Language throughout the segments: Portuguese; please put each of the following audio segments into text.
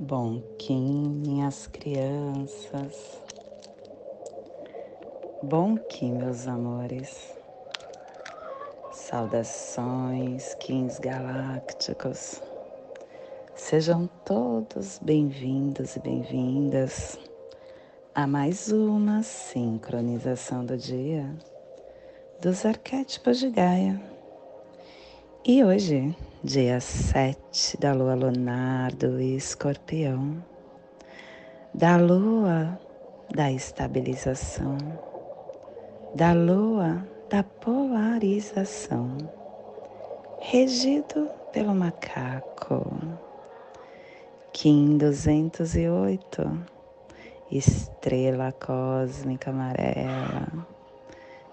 Bom Kim, minhas crianças. Bom Kim, meus amores. Saudações, Kings galácticos. Sejam todos bem-vindos e bem-vindas a mais uma sincronização do dia dos arquétipos de Gaia. E hoje dia 7 da lua lunar do escorpião, da lua da estabilização, da lua da polarização, regido pelo macaco. Kim 208, estrela cósmica amarela,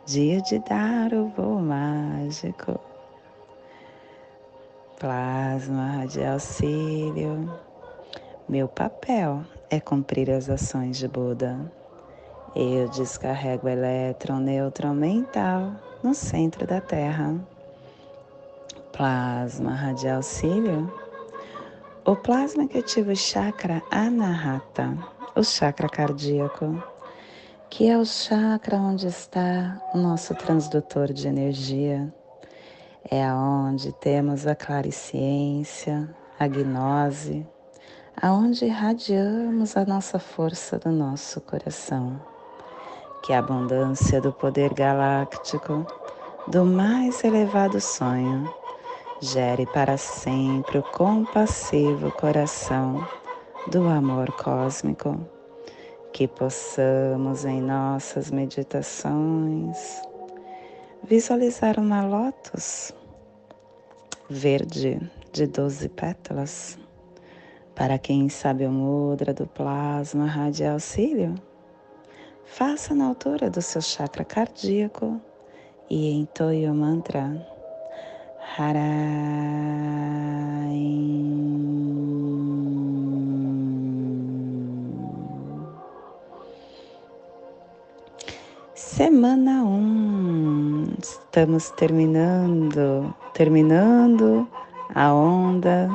dia de dar o voo mágico plasma de auxílio. Meu papel é cumprir as ações de Buda. Eu descarrego o elétron neutron mental no centro da Terra. Plasma radial auxílio. O plasma que ativa o chakra anahata, o chakra cardíaco, que é o chakra onde está o nosso transdutor de energia é aonde temos a clariciência, a gnose, aonde irradiamos a nossa força do nosso coração. Que a abundância do poder galáctico, do mais elevado sonho, gere para sempre o compassivo coração do amor cósmico. Que possamos em nossas meditações visualizar uma lótus verde de 12 pétalas. Para quem sabe o mudra do plasma radial auxílio, faça na altura do seu chakra cardíaco e entoie o mantra Semana 1. Um. Estamos terminando, terminando a onda,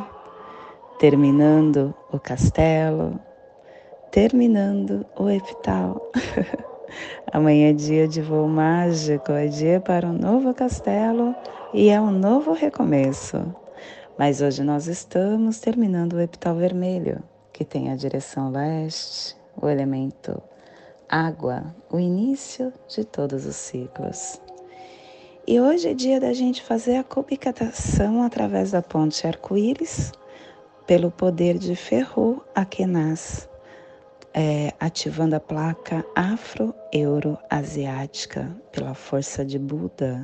terminando o castelo, terminando o epital. Amanhã é dia de voo mágico, é dia para um novo castelo e é um novo recomeço. Mas hoje nós estamos terminando o epital vermelho, que tem a direção leste, o elemento água, o início de todos os ciclos. E hoje é dia da gente fazer a cubicatação através da ponte arco-íris, pelo poder de Ferro Akenas, é, ativando a placa afro-euro-asiática pela força de Buda.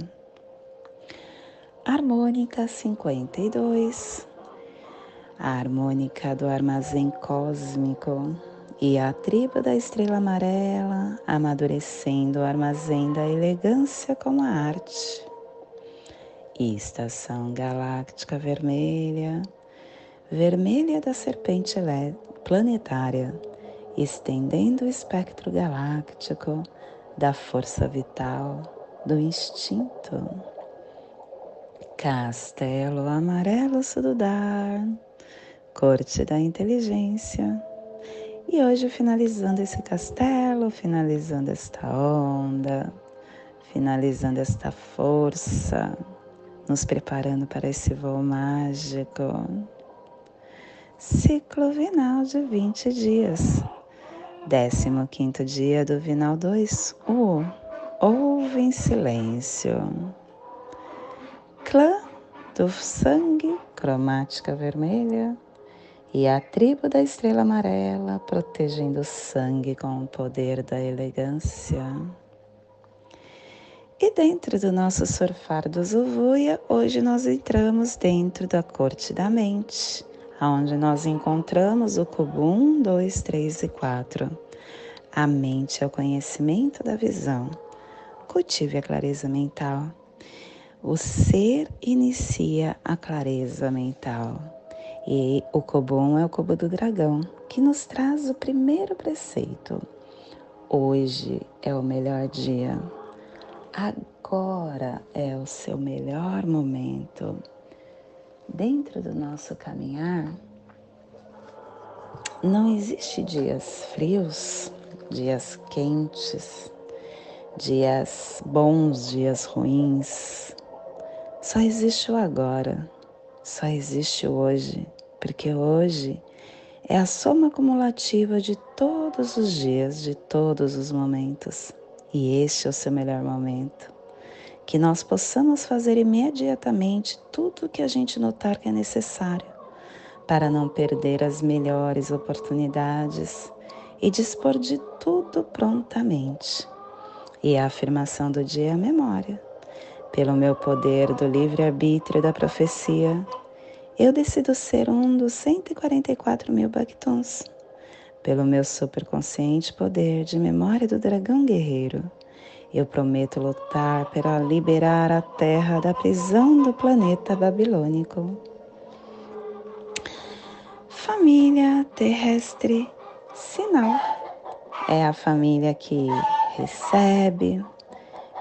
Harmônica 52, a harmônica do armazém cósmico e a tribo da estrela amarela amadurecendo o armazém da elegância como a arte. Estação galáctica vermelha, vermelha da serpente planetária, estendendo o espectro galáctico da força vital, do instinto. Castelo amarelo sududar, corte da inteligência e hoje, finalizando esse castelo, finalizando esta onda, finalizando esta força, nos preparando para esse voo mágico. Ciclo vinal de 20 dias. 15 dia do vinal 2. O ouve em silêncio. Clã do sangue, cromática vermelha e a tribo da estrela amarela protegendo o sangue com o poder da elegância. E dentro do nosso surfar do Zuvuia, hoje nós entramos dentro da corte da mente, onde nós encontramos o cubo 1, 2, 3 e 4. A mente é o conhecimento da visão. Cultive a clareza mental. O ser inicia a clareza mental. E o Cobom é o cubo do dragão, que nos traz o primeiro preceito. Hoje é o melhor dia. Agora é o seu melhor momento. Dentro do nosso caminhar, não existe dias frios, dias quentes, dias bons, dias ruins. Só existe o agora, só existe o hoje, porque hoje é a soma acumulativa de todos os dias, de todos os momentos. E este é o seu melhor momento. Que nós possamos fazer imediatamente tudo o que a gente notar que é necessário para não perder as melhores oportunidades e dispor de tudo prontamente. E a afirmação do dia é a memória. Pelo meu poder do livre-arbítrio da profecia, eu decido ser um dos 144 mil Bactons. Pelo meu superconsciente poder de memória do dragão guerreiro, eu prometo lutar para liberar a Terra da prisão do planeta babilônico família terrestre sinal. É a família que recebe,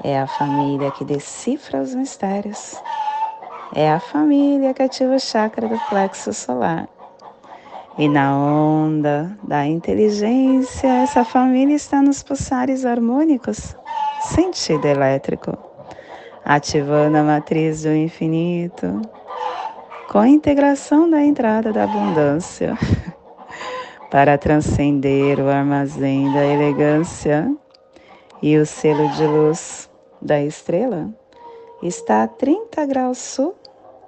é a família que decifra os mistérios, é a família que ativa o chakra do plexo solar. E na onda da inteligência, essa família está nos pulsares harmônicos, sentido elétrico, ativando a matriz do infinito, com a integração da entrada da abundância para transcender o armazém da elegância e o selo de luz da estrela está a 30 graus sul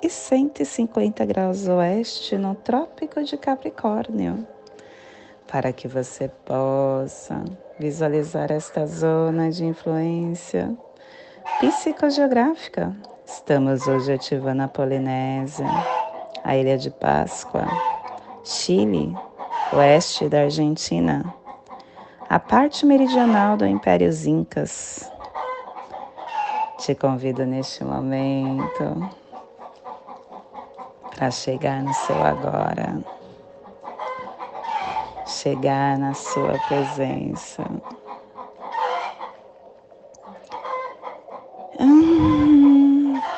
e 150 graus oeste no Trópico de Capricórnio, para que você possa visualizar esta zona de influência psicogeográfica. Estamos hoje ativando a Polinésia a Ilha de Páscoa, Chile, oeste da Argentina, a parte meridional do Império Incas. Te convido neste momento para chegar no seu agora, chegar na sua presença.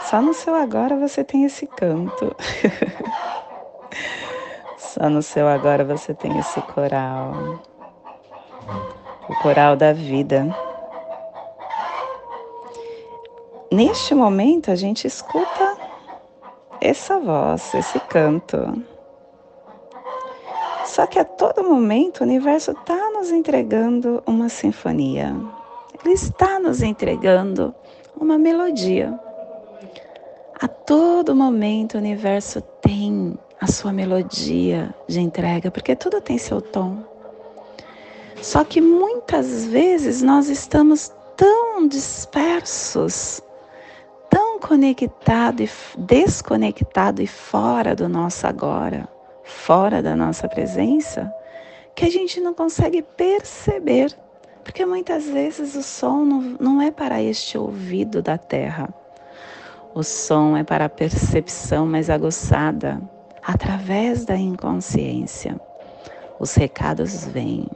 Só no seu agora você tem esse canto. Só no seu agora você tem esse coral. O coral da vida. Neste momento a gente escuta essa voz, esse canto. Só que a todo momento o universo está nos entregando uma sinfonia. Ele está nos entregando uma melodia. A todo momento o universo tem a sua melodia de entrega, porque tudo tem seu tom. Só que muitas vezes nós estamos tão dispersos, conectado e desconectado e fora do nosso agora, fora da nossa presença, que a gente não consegue perceber, porque muitas vezes o som não, não é para este ouvido da terra o som é para a percepção mais aguçada, através da inconsciência. Os recados vêm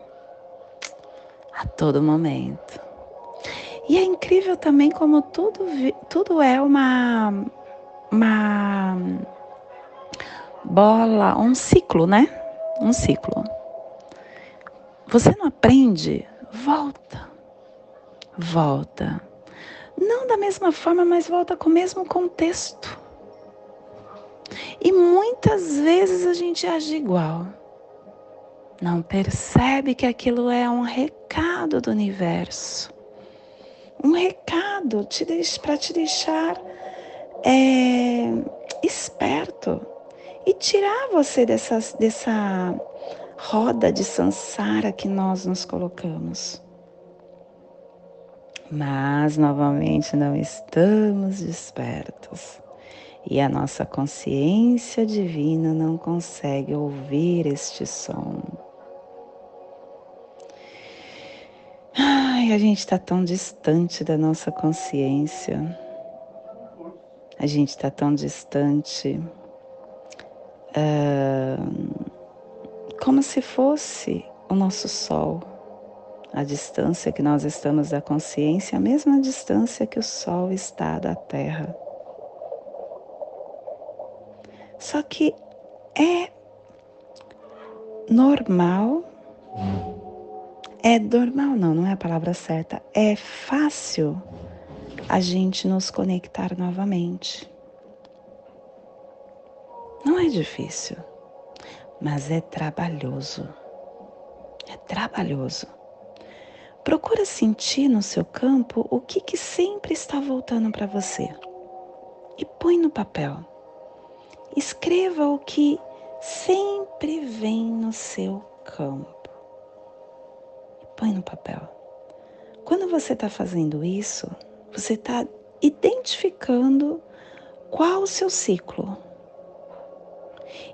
a todo momento. E é incrível também como tudo, tudo é uma, uma bola, um ciclo, né? Um ciclo. Você não aprende? Volta. Volta não da mesma forma, mas volta com o mesmo contexto. E muitas vezes a gente age igual. Não percebe que aquilo é um recado do universo. Um recado para te deixar é, esperto e tirar você dessa, dessa roda de sansara que nós nos colocamos mas novamente não estamos despertos e a nossa consciência divina não consegue ouvir este som. Ai, a gente está tão distante da nossa consciência, a gente está tão distante, uh, como se fosse o nosso sol a distância que nós estamos da consciência, a mesma distância que o Sol está da Terra. Só que é normal. É normal, não, não é a palavra certa. É fácil a gente nos conectar novamente. Não é difícil, mas é trabalhoso. É trabalhoso. Procura sentir no seu campo o que, que sempre está voltando para você e põe no papel. Escreva o que sempre vem no seu campo põe no papel. Quando você está fazendo isso, você está identificando qual o seu ciclo.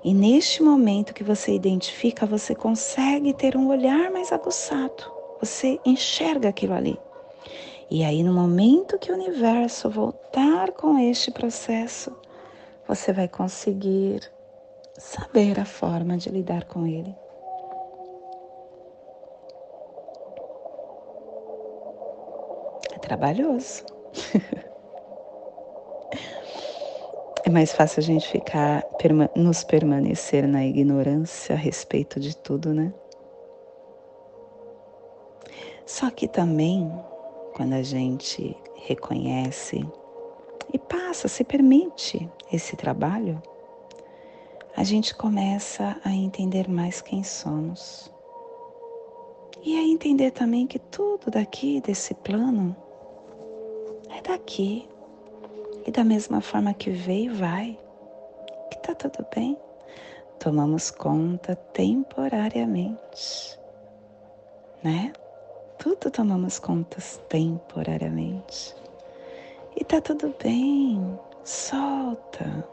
E neste momento que você identifica, você consegue ter um olhar mais aguçado você enxerga aquilo ali. E aí, no momento que o universo voltar com este processo, você vai conseguir saber a forma de lidar com ele. Trabalhoso. é mais fácil a gente ficar, nos permanecer na ignorância a respeito de tudo, né? Só que também, quando a gente reconhece e passa, se permite esse trabalho, a gente começa a entender mais quem somos. E a entender também que tudo daqui, desse plano, é daqui. E da mesma forma que veio, vai. Que tá tudo bem. Tomamos conta temporariamente, né? tudo tomamos contas temporariamente. E tá tudo bem, solta,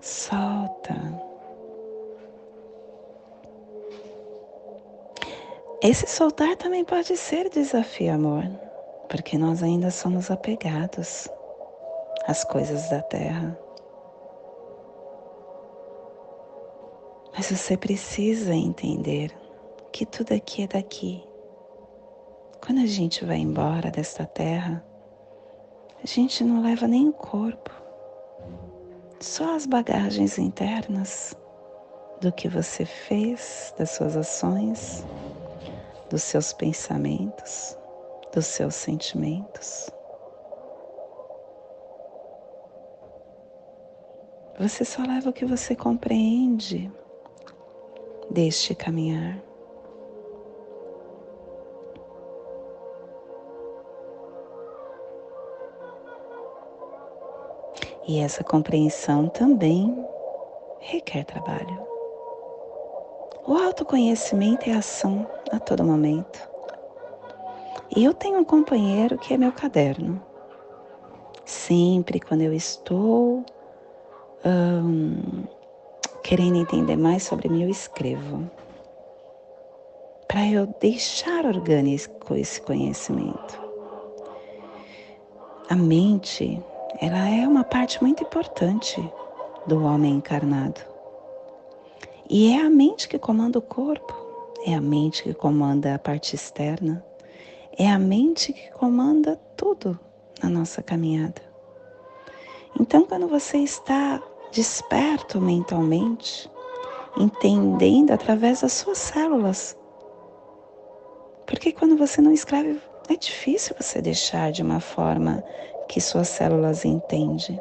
solta. Esse soltar também pode ser desafio, amor, porque nós ainda somos apegados às coisas da terra. Mas você precisa entender que tudo aqui é daqui. Quando a gente vai embora desta terra, a gente não leva nem o corpo, só as bagagens internas do que você fez, das suas ações, dos seus pensamentos, dos seus sentimentos. Você só leva o que você compreende deste caminhar. E essa compreensão também requer trabalho. O autoconhecimento é ação a todo momento. E eu tenho um companheiro que é meu caderno. Sempre quando eu estou querendo entender mais sobre mim, eu escrevo. Para eu deixar orgânico esse conhecimento. A mente ela é uma parte muito importante do homem encarnado. E é a mente que comanda o corpo, é a mente que comanda a parte externa, é a mente que comanda tudo na nossa caminhada. Então, quando você está desperto mentalmente, entendendo através das suas células, porque quando você não escreve, é difícil você deixar de uma forma que suas células entendem.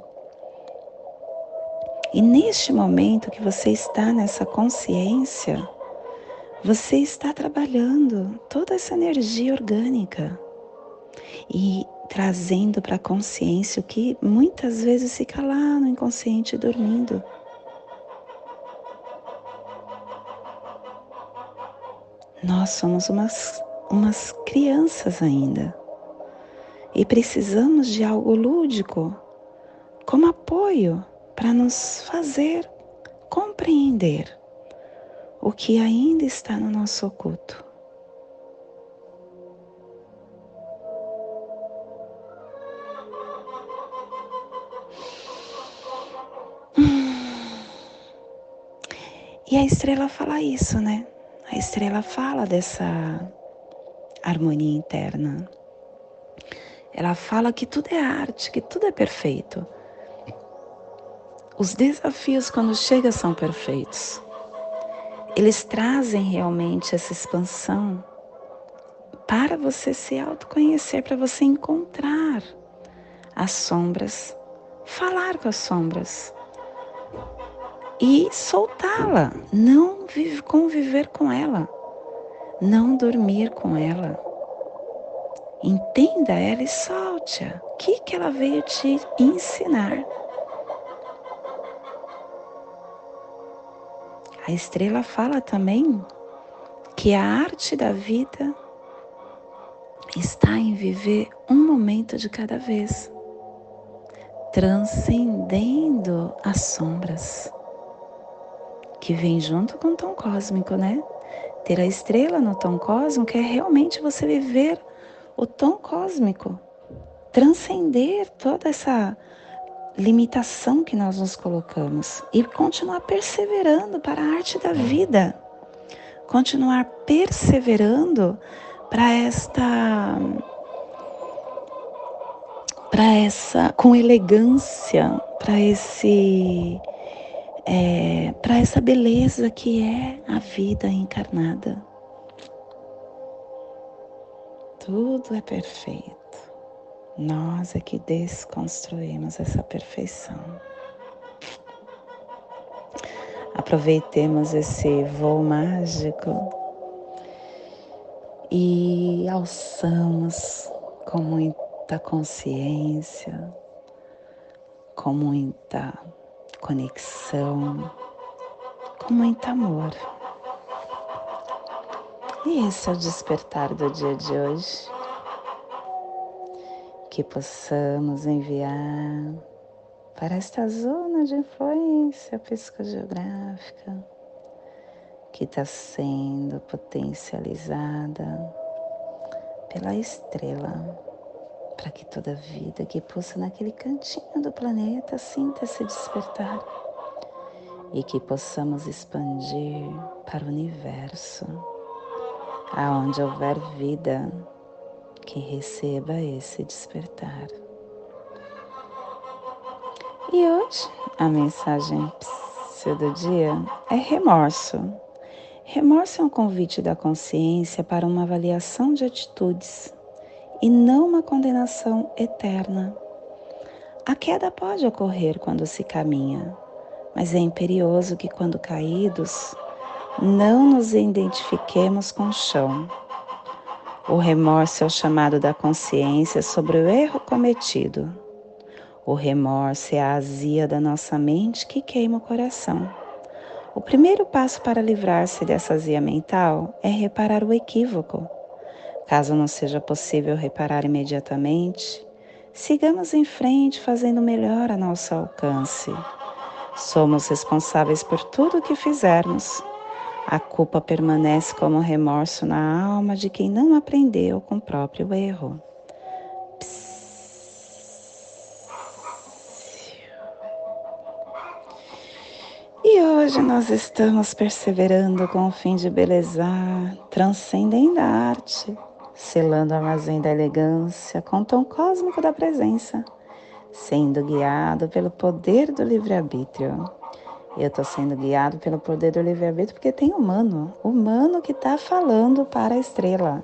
E neste momento que você está nessa consciência, você está trabalhando toda essa energia orgânica e trazendo para a consciência o que muitas vezes fica lá no inconsciente dormindo. Nós somos umas, umas crianças ainda e precisamos de algo lúdico como apoio para nos fazer compreender o que ainda está no nosso oculto. E a estrela fala isso, né? A estrela fala dessa harmonia interna. Ela fala que tudo é arte, que tudo é perfeito. Os desafios quando chegam são perfeitos. Eles trazem realmente essa expansão para você se autoconhecer, para você encontrar as sombras, falar com as sombras e soltá-la, não conviver com ela, não dormir com ela. Entenda ela e solte-a. O que, que ela veio te ensinar? A estrela fala também que a arte da vida está em viver um momento de cada vez, transcendendo as sombras que vem junto com o tom cósmico, né? Ter a estrela no tom cósmico é realmente você viver o tom cósmico, transcender toda essa limitação que nós nos colocamos e continuar perseverando para a arte da vida, continuar perseverando para esta para essa com elegância, para esse é, para essa beleza que é a vida encarnada. Tudo é perfeito. Nós é que desconstruímos essa perfeição. Aproveitemos esse voo mágico e alçamos com muita consciência, com muita conexão, com muito amor. E esse é o despertar do dia de hoje que possamos enviar para esta zona de influência psicogeográfica que está sendo potencializada pela estrela, para que toda vida que pulsa naquele cantinho do planeta sinta se despertar e que possamos expandir para o universo, aonde houver vida que receba esse despertar. E hoje a mensagem do dia é remorso. Remorso é um convite da consciência para uma avaliação de atitudes e não uma condenação eterna. A queda pode ocorrer quando se caminha, mas é imperioso que, quando caídos, não nos identifiquemos com o chão o remorso é o chamado da consciência sobre o erro cometido. O remorso é a azia da nossa mente que queima o coração. O primeiro passo para livrar-se dessa azia mental é reparar o equívoco. Caso não seja possível reparar imediatamente, sigamos em frente fazendo melhor a nosso alcance. Somos responsáveis por tudo o que fizermos a culpa permanece como remorso na alma de quem não aprendeu com o próprio erro. E hoje nós estamos perseverando com o fim de belezar, transcendendo a arte, selando o armazém da elegância com o tom cósmico da presença, sendo guiado pelo poder do livre-arbítrio. Eu estou sendo guiado pelo poder do livre-arbítrio porque tem humano, humano que está falando para a estrela.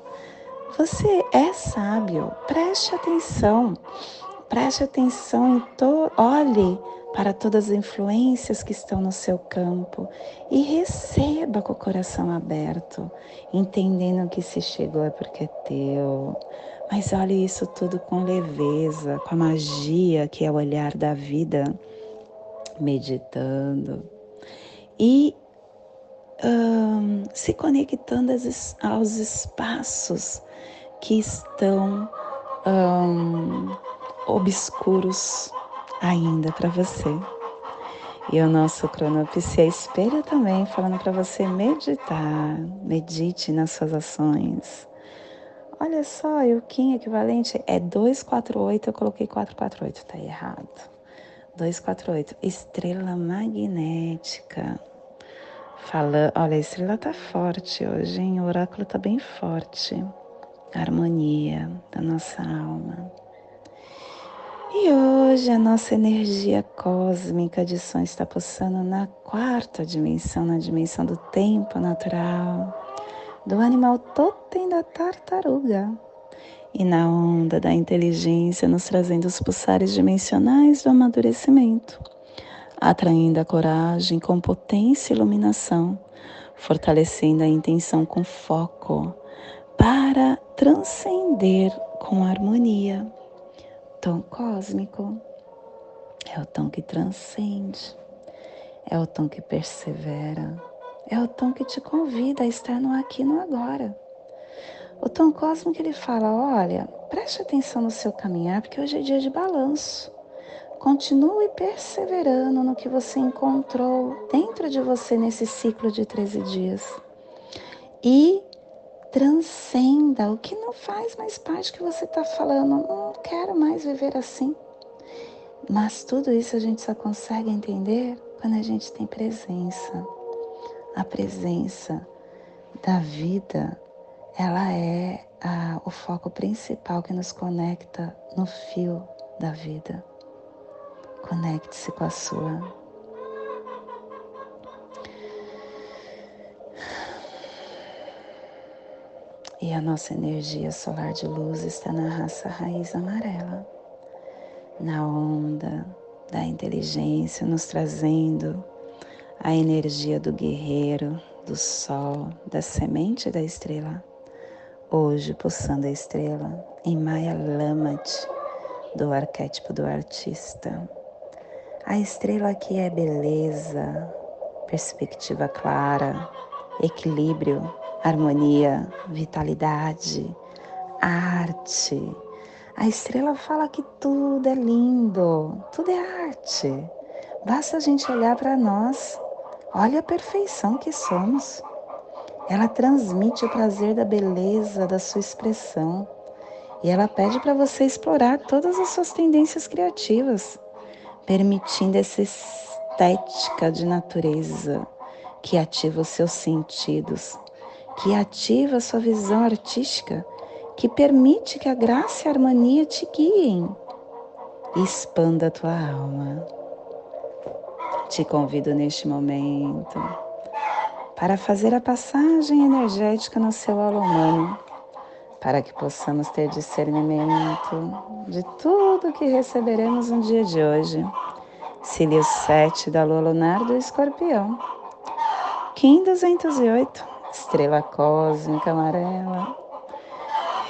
Você é sábio, preste atenção, preste atenção em to olhe para todas as influências que estão no seu campo e receba com o coração aberto, entendendo que se chegou é porque é teu. Mas olhe isso tudo com leveza, com a magia que é o olhar da vida meditando e se conectando aos espaços que estão obscuros ainda para você. E o nosso cronopsia espelha também, falando para você meditar, medite nas suas ações. Olha só, o Kim equivalente é 248, eu coloquei 448, tá errado. 248, estrela magnética. Fala, olha, a estrela tá forte hoje, hein? O oráculo tá bem forte. A harmonia da nossa alma. E hoje a nossa energia cósmica de som está pulsando na quarta dimensão, na dimensão do tempo natural, do animal totem da tartaruga. E na onda da inteligência, nos trazendo os pulsares dimensionais do amadurecimento, atraindo a coragem com potência e iluminação, fortalecendo a intenção com foco para transcender com harmonia tom cósmico, é o tom que transcende, é o tom que persevera, é o tom que te convida a estar no aqui e no agora. O tom cósmico ele fala: olha, preste atenção no seu caminhar, porque hoje é dia de balanço. Continue perseverando no que você encontrou dentro de você nesse ciclo de 13 dias. E transcenda o que não faz mais parte que você está falando. Não quero mais viver assim. Mas tudo isso a gente só consegue entender quando a gente tem presença. A presença da vida, ela é a, o foco principal que nos conecta no fio da vida. Conecte-se com a sua. E a nossa energia solar de luz está na raça raiz amarela, na onda da inteligência, nos trazendo a energia do guerreiro, do sol, da semente da estrela. Hoje, pulsando a estrela em Maya Lamat, do arquétipo do artista. A estrela aqui é beleza, perspectiva clara, equilíbrio, harmonia, vitalidade, arte. A estrela fala que tudo é lindo, tudo é arte. Basta a gente olhar para nós. Olha a perfeição que somos. Ela transmite o prazer da beleza da sua expressão. E ela pede para você explorar todas as suas tendências criativas, permitindo essa estética de natureza que ativa os seus sentidos que ativa sua visão artística, que permite que a graça e a harmonia te guiem e expanda a tua alma. Te convido neste momento para fazer a passagem energética no seu aula humano, para que possamos ter discernimento de tudo que receberemos no dia de hoje. Cílio 7 da Lua Lunar do Escorpião. Kim 208 estrela cósmica amarela.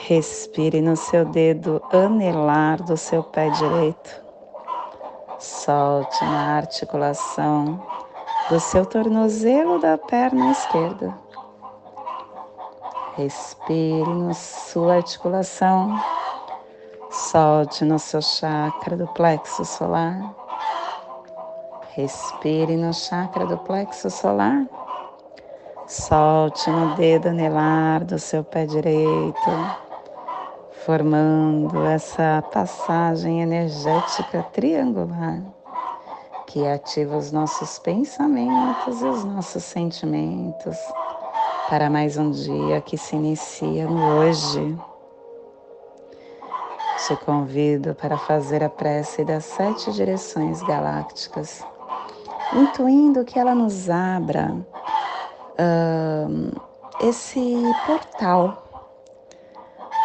Respire no seu dedo anelar do seu pé direito. Solte na articulação do seu tornozelo da perna esquerda. Respire na sua articulação. Solte no seu chakra do plexo solar. Respire no chakra do plexo solar. Solte no dedo anelar do seu pé direito, formando essa passagem energética triangular que ativa os nossos pensamentos e os nossos sentimentos para mais um dia que se inicia no hoje. Te convido para fazer a prece das sete direções galácticas, intuindo que ela nos abra uh, esse portal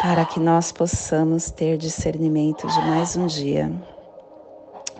para que nós possamos ter discernimento de mais um dia,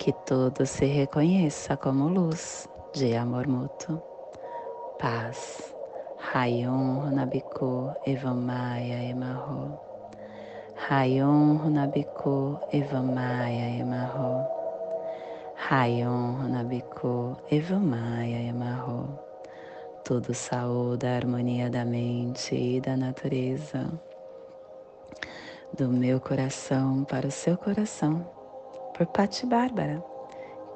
que tudo se reconheça como luz de amor mútuo. Paz. Rayon Runabiku Evamaya Emarro. Rayon Runabiku Evamaya Emarro. Rayon Runabiku Evamaya Emarro. Tudo saúde a harmonia da mente e da natureza. Do meu coração para o seu coração por Patti Bárbara.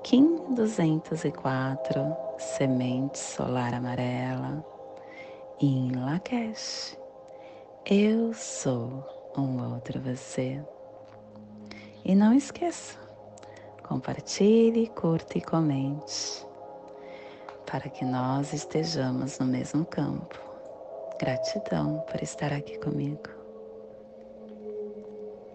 Kim 204, Semente Solar Amarela, em Lakesh. Eu sou um outro você. E não esqueça, compartilhe, curta e comente, para que nós estejamos no mesmo campo. Gratidão por estar aqui comigo.